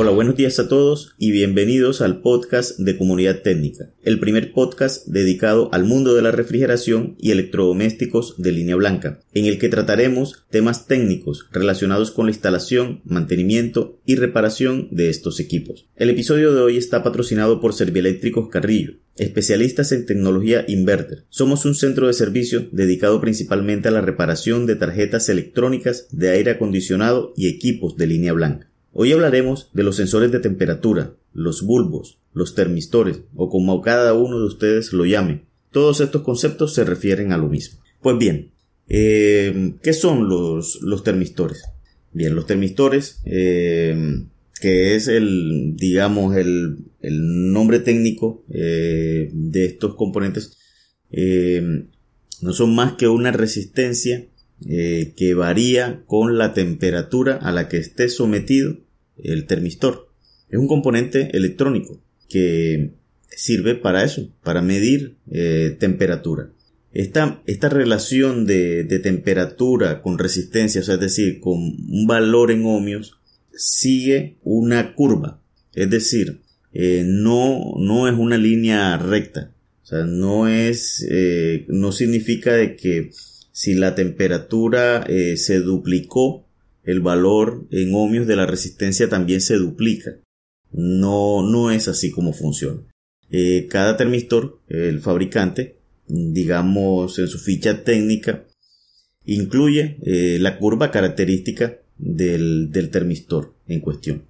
Hola, buenos días a todos y bienvenidos al podcast de Comunidad Técnica, el primer podcast dedicado al mundo de la refrigeración y electrodomésticos de línea blanca, en el que trataremos temas técnicos relacionados con la instalación, mantenimiento y reparación de estos equipos. El episodio de hoy está patrocinado por Servieléctricos Carrillo, especialistas en tecnología inverter. Somos un centro de servicio dedicado principalmente a la reparación de tarjetas electrónicas de aire acondicionado y equipos de línea blanca. Hoy hablaremos de los sensores de temperatura, los bulbos, los termistores o como cada uno de ustedes lo llame. Todos estos conceptos se refieren a lo mismo. Pues bien, eh, ¿qué son los, termistores? Bien, los termistores, eh, que es el, digamos, el, el nombre técnico eh, de estos componentes, no son más que una resistencia que varía con la temperatura a la que esté sometido el termistor. Es un componente electrónico que sirve para eso, para medir eh, temperatura. Esta, esta relación de, temperatura con resistencia, es decir, con un valor en ohmios, sigue una curva. Es decir, eh, no, no es una línea recta. Sea, no es, eh, no significa de que si la temperatura se duplicó el valor en ohmios de la resistencia también se duplica. No, no es así como funciona. Eh, cada termistor, el fabricante, digamos en su ficha técnica, incluye eh, la curva característica del, termistor en cuestión.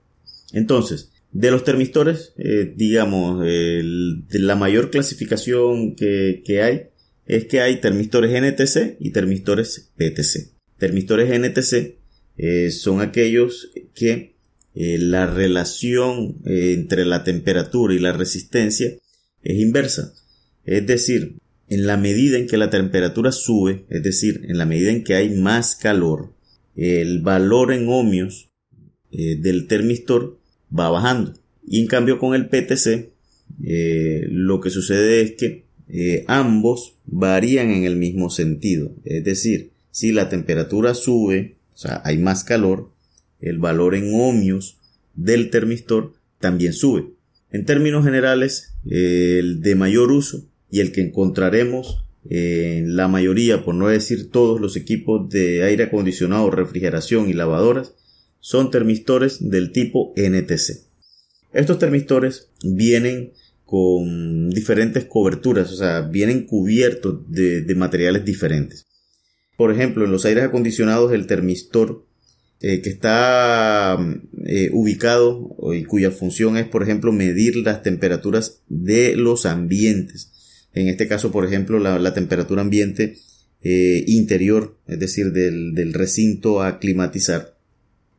Entonces, de los termistores, eh, digamos, la mayor clasificación que, que hay es que hay termistores NTC y termistores PTC. Termistores NTC eh, son aquellos que eh, la relación eh, entre la temperatura y la resistencia es inversa. Es decir, en la medida en que la temperatura sube, es decir, en la medida en que hay más calor, el valor en ohmios del termistor va bajando. Y en cambio con el PTC, lo que sucede es que ambos varían en el mismo sentido. Es decir, si la temperatura sube, o sea, hay más calor, el valor en ohmios del termistor también sube. En términos generales, el de mayor uso y el que encontraremos en la mayoría, por no decir todos los equipos de aire acondicionado, refrigeración y lavadoras, son termistores del tipo NTC. Estos termistores vienen con diferentes coberturas, o sea, vienen cubiertos de, materiales diferentes. Por ejemplo, en los aires acondicionados el termistor eh, que está eh, ubicado y cuya función es, por ejemplo, medir las temperaturas de los ambientes. En este caso, por ejemplo, la, temperatura ambiente eh, interior, es decir, del, del recinto a climatizar.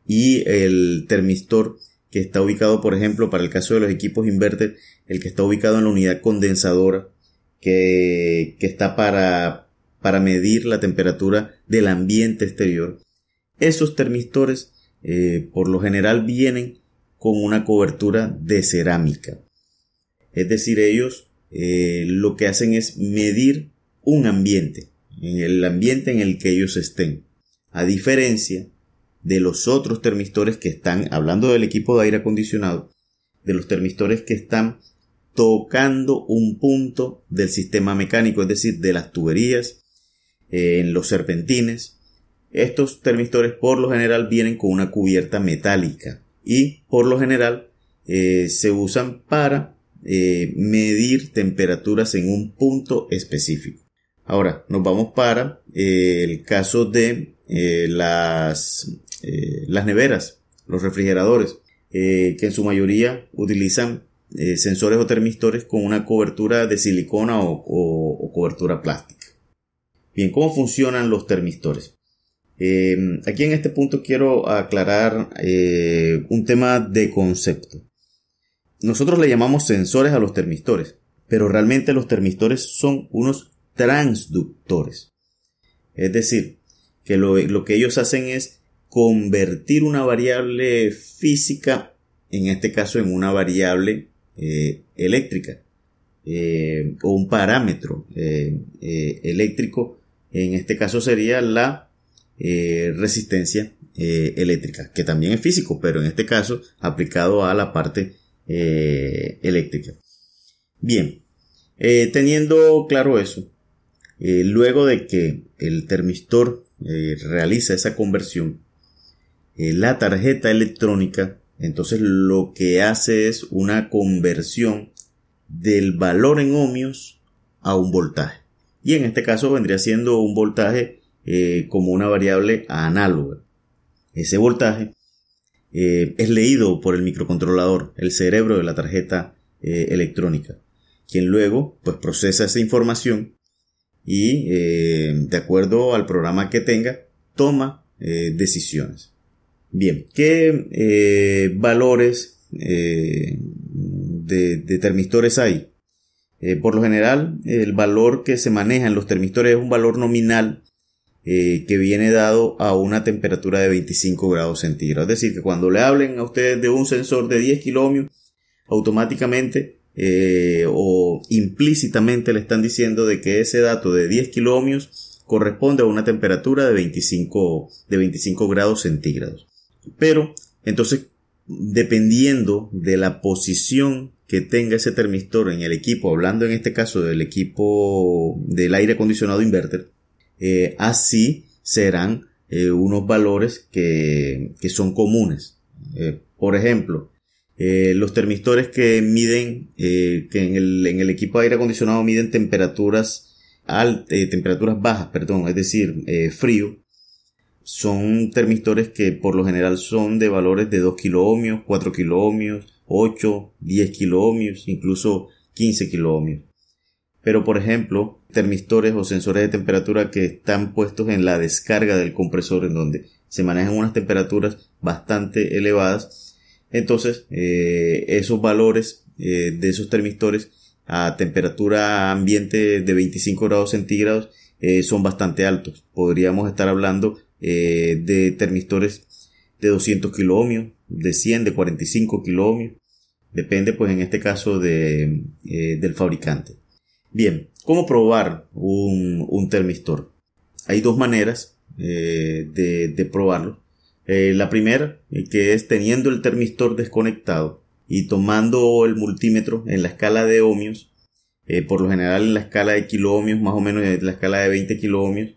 Y el termistor que está ubicado, por ejemplo, para el caso de los equipos inverter, el que está ubicado en la unidad condensadora, que, que está para para medir la temperatura del ambiente exterior. Esos termistores eh, por lo general vienen con una cobertura de cerámica. Es decir, ellos eh, lo que hacen es medir un ambiente, en el ambiente en el que ellos estén. A diferencia de los otros termistores que están, hablando del equipo de aire acondicionado, de los termistores que están tocando un punto del sistema mecánico, es decir, de las tuberías, en los serpentines. Estos termistores por lo general vienen con una cubierta metálica y por lo general eh, se usan para eh, medir temperaturas en un punto específico. Ahora nos vamos para eh, el caso de las, las neveras, los refrigeradores, que en su mayoría utilizan sensores o termistores con una cobertura de silicona o cobertura plástica. Bien, ¿cómo funcionan los termistores? Eh, aquí en este punto quiero aclarar eh, un tema de concepto. Nosotros le llamamos sensores a los termistores, pero realmente los termistores son unos transductores. Es decir, que lo, que ellos hacen es convertir una variable física, en este caso en una variable eh, eléctrica, o un parámetro eléctrico en este caso sería la resistencia eléctrica, que también es físico, pero en este caso aplicado a la parte eléctrica. Bien, teniendo claro eso, luego de que el termistor realiza esa conversión, la tarjeta electrónica entonces lo que hace es una conversión del valor en ohmios a un voltaje. Y en este caso vendría siendo un voltaje eh, como una variable análoga. Ese voltaje eh, es leído por el microcontrolador, el cerebro de la tarjeta eh, electrónica, quien luego pues procesa esa información y de acuerdo al programa que tenga toma decisiones. Bien, ¿qué valores de, termistores hay. Eh, por lo general, el valor que se maneja en los termistores es un valor nominal eh, que viene dado a una temperatura de 25 grados centígrados. Es decir, que cuando le hablen a ustedes de un sensor de 10 kilómetros, automáticamente eh, o implícitamente le están diciendo de que ese dato de 10 kilómetros corresponde a una temperatura de 25, de 25 grados centígrados. Pero, entonces, dependiendo de la posición que tenga ese termistor en el equipo, hablando en este caso del equipo del aire acondicionado inverter, eh, así serán eh, unos valores que, son comunes. Eh, por ejemplo, los termistores que miden, que en el, en el, equipo de aire acondicionado miden temperaturas altas, temperaturas bajas, perdón, es decir, frío, son termistores que por lo general son de valores de 2 kiloohmios, 4 kiloohmios, 8, 10 kiloohmios, incluso 15 kiloohmios. Pero por ejemplo, termistores o sensores de temperatura que están puestos en la descarga del compresor en donde se manejan unas temperaturas bastante elevadas, entonces eh, esos valores eh, de esos termistores a temperatura ambiente de 25 grados centígrados eh, son bastante altos. Podríamos estar hablando de termistores de 200 kiloohmios, de 100, de 45 kiloohmios. Depende, pues, en este caso de, eh, del fabricante. Bien, ¿cómo probar un, un termistor? Hay dos maneras eh, de, de, probarlo. la primera, que es teniendo el termistor desconectado y tomando el multímetro en la escala de ohmios, por lo general en la escala de kiloohmios, más o menos en la escala de 20 kiloohmios,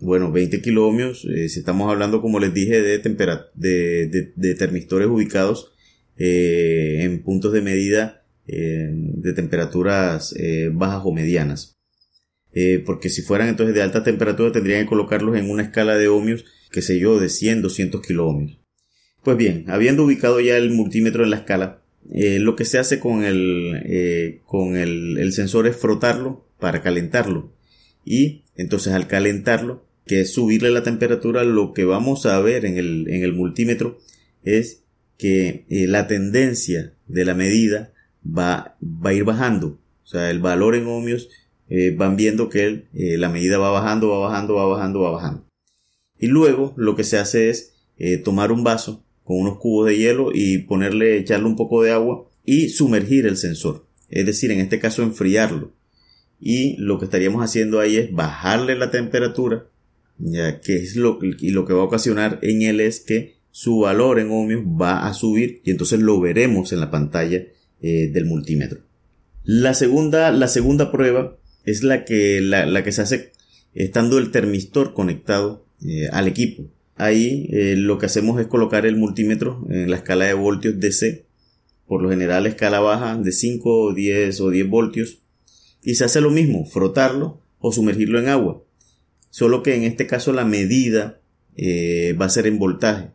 bueno, 20 kiloohmios, eh, si estamos hablando, como les dije, de, de, de, termistores ubicados eh, en puntos de medida eh, de temperaturas bajas o medianas. porque si fueran entonces de alta temperatura tendrían que colocarlos en una escala de ohmios, que sé yo, de 100, 200 kiloohmios. Pues bien, habiendo ubicado ya el multímetro en la escala, lo que se hace con el, con el sensor es frotarlo para calentarlo. Y entonces al calentarlo que es subirle la temperatura, lo que vamos a ver en el, en el multímetro es que eh, la tendencia de la medida va, va a ir bajando. O sea, el valor en ohmios eh, van viendo que eh, la medida va bajando, va bajando, va bajando, va bajando. Y luego lo que se hace es tomar un vaso con unos cubos de hielo y ponerle, echarle un poco de agua y sumergir el sensor. Es decir, en este caso enfriarlo. Y lo que estaríamos haciendo ahí es bajarle la temperatura ya que es lo, y lo que va a ocasionar en él es que su valor en ohmios va a subir y entonces lo veremos en la pantalla eh, del multímetro. La segunda, la segunda prueba es la que, la, que se hace estando el termistor conectado eh, al equipo. Ahí eh, lo que hacemos es colocar el multímetro en la escala de voltios DC, por lo general escala baja de 5, 10 o 10 voltios, y se hace lo mismo, frotarlo o sumergirlo en agua solo que en este caso la medida va a ser en voltaje.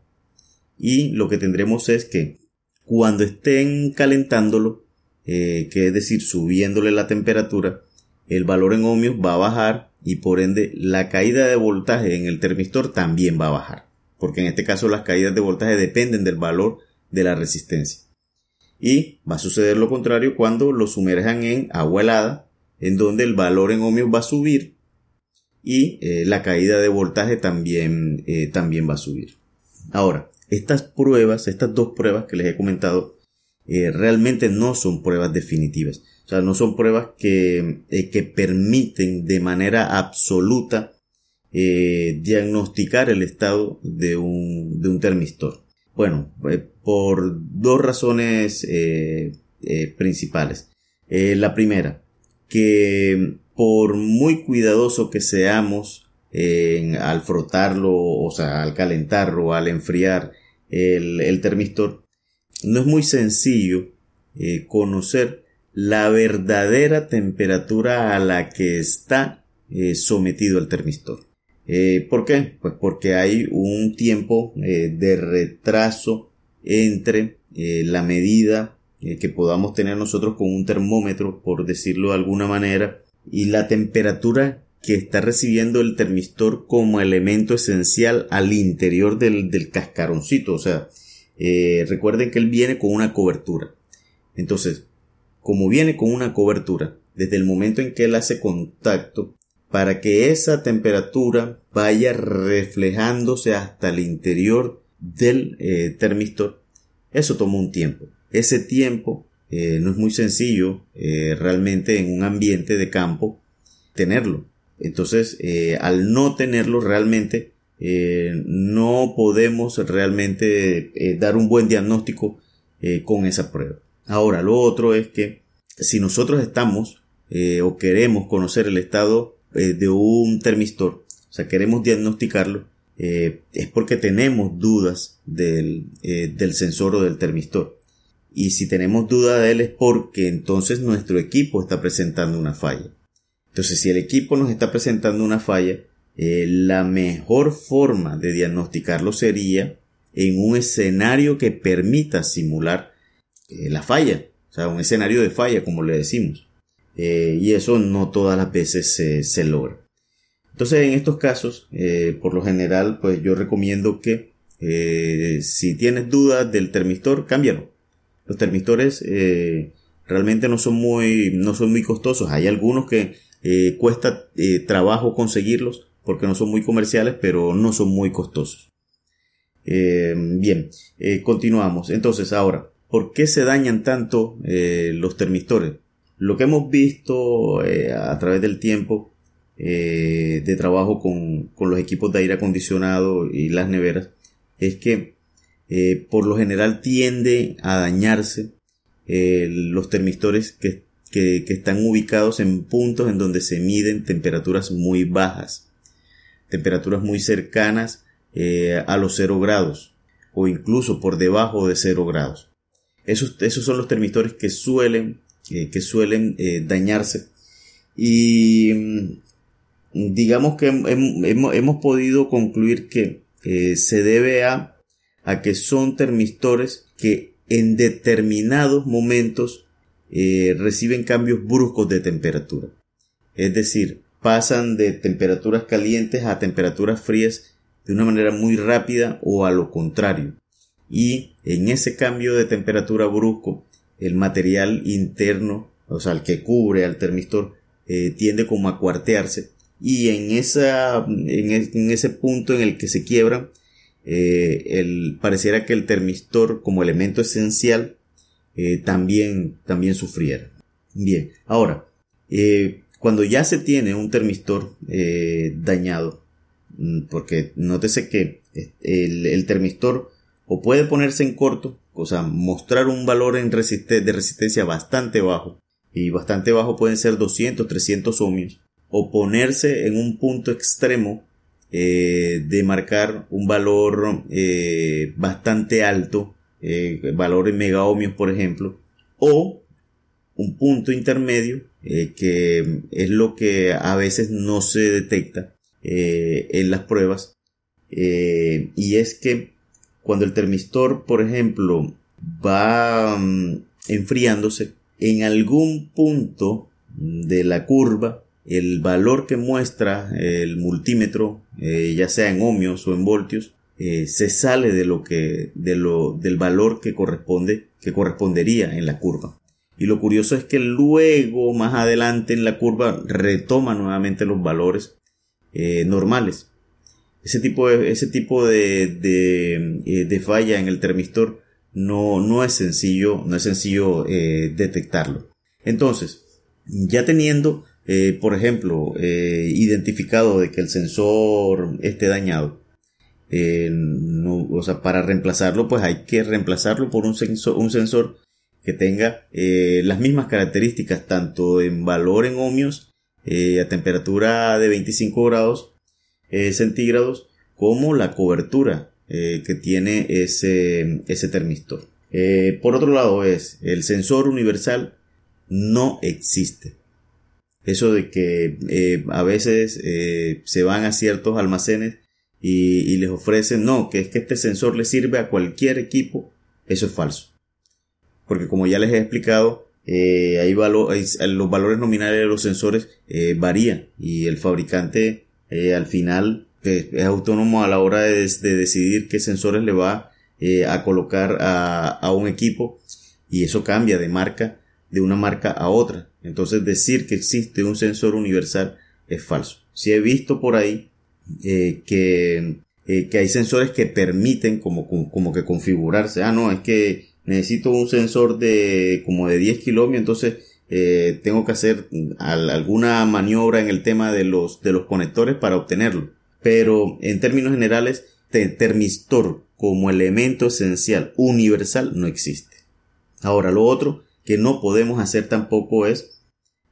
Y lo que tendremos es que cuando estén calentándolo, eh, que es decir, subiéndole la temperatura, el valor en ohmios va a bajar y por ende la caída de voltaje en el termistor también va a bajar. Porque en este caso las caídas de voltaje dependen del valor de la resistencia. Y va a suceder lo contrario cuando lo sumerjan en agua helada, en donde el valor en ohmios va a subir y eh, la caída de voltaje también, eh, también va a subir. Ahora, estas pruebas, estas dos pruebas que les he comentado, eh, realmente no son pruebas definitivas. O sea, no son pruebas que, que permiten de manera absoluta diagnosticar el estado de un, de un termistor? Bueno, por dos razones principales. la primera, que por muy cuidadoso que seamos al frotarlo, o sea, al calentarlo, al enfriar el, termistor, no es muy sencillo eh, conocer la verdadera temperatura a la que está eh, sometido el termistor. Eh, ¿Por qué? Pues porque hay un tiempo de retraso entre la medida que podamos tener nosotros con un termómetro, por decirlo de alguna manera, y la temperatura que está recibiendo el termistor como elemento esencial al interior del, cascaroncito. O sea, eh, recuerden que él viene con una cobertura. Entonces, como viene con una cobertura, desde el momento en que él hace contacto, para que esa temperatura vaya reflejándose hasta el interior del eh, termistor, eso toma un tiempo. Ese tiempo eh, no es muy sencillo realmente en un ambiente de campo tenerlo. Entonces, eh, al no tenerlo realmente, eh, no podemos realmente eh, dar un buen diagnóstico con esa prueba. Ahora, lo otro es que si nosotros estamos o queremos conocer el estado de un termistor, o sea, queremos diagnosticarlo, es porque tenemos dudas del, del sensor o del termistor. Y si tenemos duda de él es porque entonces nuestro equipo está presentando una falla. Entonces, si el equipo nos está presentando una falla, eh, la mejor forma de diagnosticarlo sería en un escenario que permita simular eh, la falla, o sea, un escenario de falla, como le decimos. Eh, y eso no todas las veces se, logra. Entonces, en estos casos, por lo general, pues yo recomiendo que si tienes dudas del termistor, cámbialo. Los termistores realmente no son muy, no son muy costosos. Hay algunos que eh, cuesta eh, trabajo conseguirlos porque no son muy comerciales, pero no son muy costosos. Eh, bien, continuamos. Entonces, ahora, ¿por qué se dañan tanto los termistores? Lo que hemos visto a través del tiempo de trabajo con, con, los equipos de aire acondicionado y las neveras es que por lo general tiende a dañarse los termistores que que, están ubicados en puntos en donde se miden temperaturas muy bajas, temperaturas muy cercanas eh, a los 0 grados o incluso por debajo de 0 grados. Esos, esos son los termistores que suelen, que suelen eh, dañarse y mm, digamos que hemos, podido concluir que eh, se debe a, a que son termistores que en determinados momentos eh, reciben cambios bruscos de temperatura. Es decir, pasan de temperaturas calientes a temperaturas frías de una manera muy rápida o a lo contrario. Y en ese cambio de temperatura brusco, el material interno, o sea, el que cubre al termistor, eh, tiende como a cuartearse y en, esa, en, ese punto en el que se quiebra, eh, el, pareciera que el termistor como elemento esencial eh, también, también sufriera. Bien, ahora, eh, cuando ya se tiene un termistor eh, dañado, mm, porque nótese que el, termistor o puede ponerse en corto, o sea, mostrar un valor en de resistencia bastante bajo, y bastante bajo pueden ser 200, 300 ohmios, o ponerse en un punto extremo de marcar un valor bastante alto eh, valores megaohmios, por ejemplo, o un punto intermedio, eh, que es lo que a veces no se detecta eh, en las pruebas, y es que cuando el termistor, por ejemplo, va mm, enfriándose, en algún punto de la curva, el valor que muestra el multímetro, ya sea en ohmios o en voltios, eh, se sale de lo que, de lo, del valor que corresponde, que correspondería en la curva. Y lo curioso es que luego, más adelante en la curva, retoma nuevamente los valores eh, normales. Ese tipo de, ese tipo de, de, eh, de, falla en el termistor no, no es sencillo, no es sencillo detectarlo. Entonces, ya teniendo por ejemplo, identificado de que el sensor esté dañado, eh, o sea, para reemplazarlo, pues hay que reemplazarlo por un sensor, un sensor que tenga las mismas características, tanto en valor en ohmios, a temperatura de 25 grados centígrados, como la cobertura que tiene ese, ese termistor. por otro lado es, el sensor universal no existe. Eso de que eh, a veces eh, se van a ciertos almacenes y, les ofrecen, no, que es que este sensor le sirve a cualquier equipo, eso es falso. Porque como ya les he explicado, eh, hay los valores nominales de los sensores varían y el fabricante al final es autónomo a la hora de, decidir qué sensores le va a colocar a, a un equipo y eso cambia de marca de una marca a otra. Entonces decir que existe un sensor universal es falso. Si he visto por ahí eh, que, eh, que, hay sensores que permiten como, como, que configurarse. Ah, no, es que necesito un sensor de como de 10 kilómetros, entonces eh, tengo que hacer alguna maniobra en el tema de los, de los conectores para obtenerlo. Pero en términos generales, termistor como elemento esencial universal no existe. Ahora, lo otro que no podemos hacer tampoco es,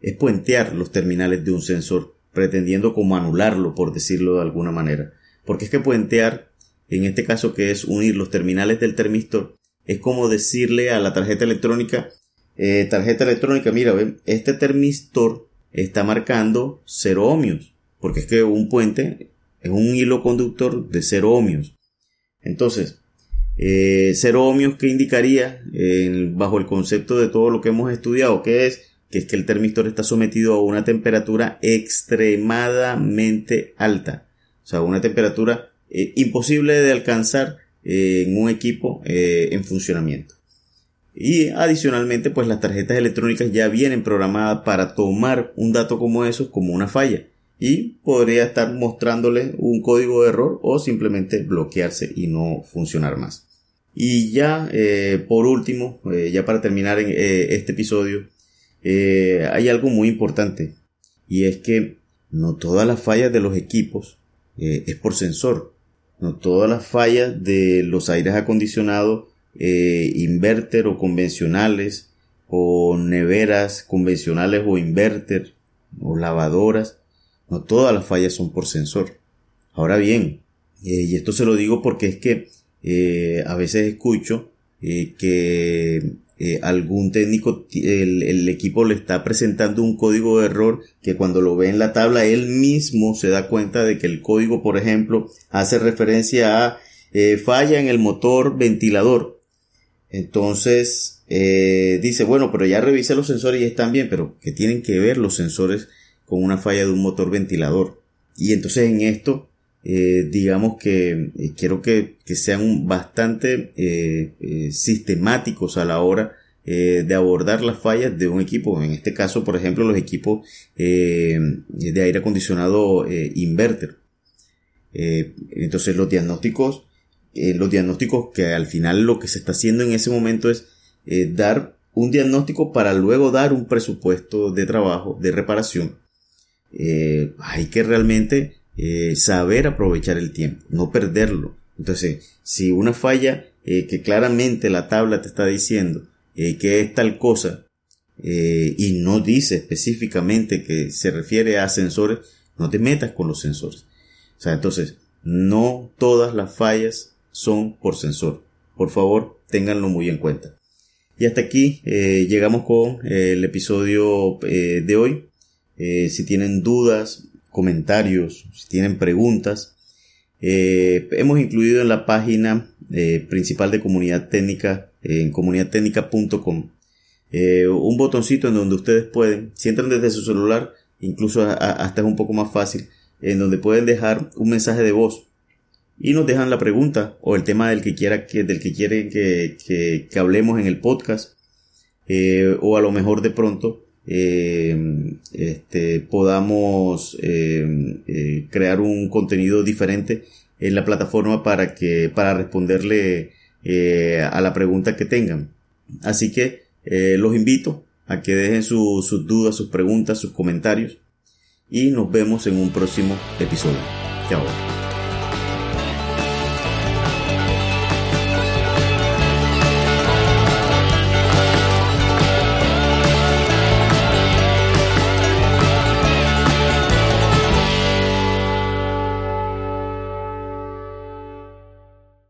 es puentear los terminales de un sensor, pretendiendo como anularlo, por decirlo de alguna manera. Porque es que puentear, en este caso que es unir los terminales del termistor, es como decirle a la tarjeta electrónica, eh, tarjeta electrónica, mira, ven, este termistor está marcando 0 ohmios, porque es que un puente es un hilo conductor de 0 ohmios. Entonces, eh, cero ohmios que indicaría bajo el concepto de todo lo que hemos estudiado, que es que es que el termistor está sometido a una temperatura extremadamente alta, o sea, una temperatura eh, imposible de alcanzar eh, en un equipo en funcionamiento. Y adicionalmente, pues las tarjetas electrónicas ya vienen programadas para tomar un dato como eso como una falla y podría estar mostrándole un código de error o simplemente bloquearse y no funcionar más. Y ya eh, por último, eh, ya para terminar en, eh, este episodio, hay algo muy importante y es que no todas las fallas de los equipos es por sensor. No todas las fallas de los aires acondicionados, inverter o convencionales, o neveras convencionales o inverter, o lavadoras, no todas las fallas son por sensor. Ahora bien, eh, y esto se lo digo porque es que eh, a veces escucho eh, que algún técnico, el, equipo le está presentando un código de error que cuando lo ve en la tabla él mismo se da cuenta de que el código, por ejemplo, hace referencia a falla en el motor ventilador. Entonces dice, bueno, pero ya revisé los sensores y están bien, pero ¿qué tienen que ver los sensores con una falla de un motor ventilador. Y entonces en esto, eh, digamos que eh, quiero que, sean bastante eh, sistemáticos a la hora de abordar las fallas de un equipo. En este caso, por ejemplo, los equipos de aire acondicionado inverter. entonces los diagnósticos, los diagnósticos que al final lo que se está haciendo en ese momento es dar un diagnóstico para luego dar un presupuesto de trabajo, de reparación hay que realmente eh, saber aprovechar el tiempo, no perderlo. Entonces, si una falla eh, que claramente la tabla te está diciendo que es tal cosa y no dice específicamente que se refiere a sensores, no te metas con los sensores. O sea, entonces, no todas las fallas son por sensor. Por favor, ténganlo muy en cuenta. Y hasta aquí llegamos con el episodio de hoy. Eh, si tienen dudas, comentarios, si tienen preguntas. Eh, hemos incluido en la página eh, principal de comunidad técnica en comunidadtécnica.com un botoncito en donde ustedes pueden, si entran desde su celular, incluso hasta es un poco más fácil, en donde pueden dejar un mensaje de voz y nos dejan la pregunta o el tema del que quiera que, del que quieren que, que hablemos en el podcast o a lo mejor de pronto eh, este, podamos eh, eh, crear un contenido diferente en la plataforma para que para responderle a la pregunta que tengan así que los invito a que dejen sus dudas sus preguntas sus comentarios y nos vemos en un próximo episodio. Chao.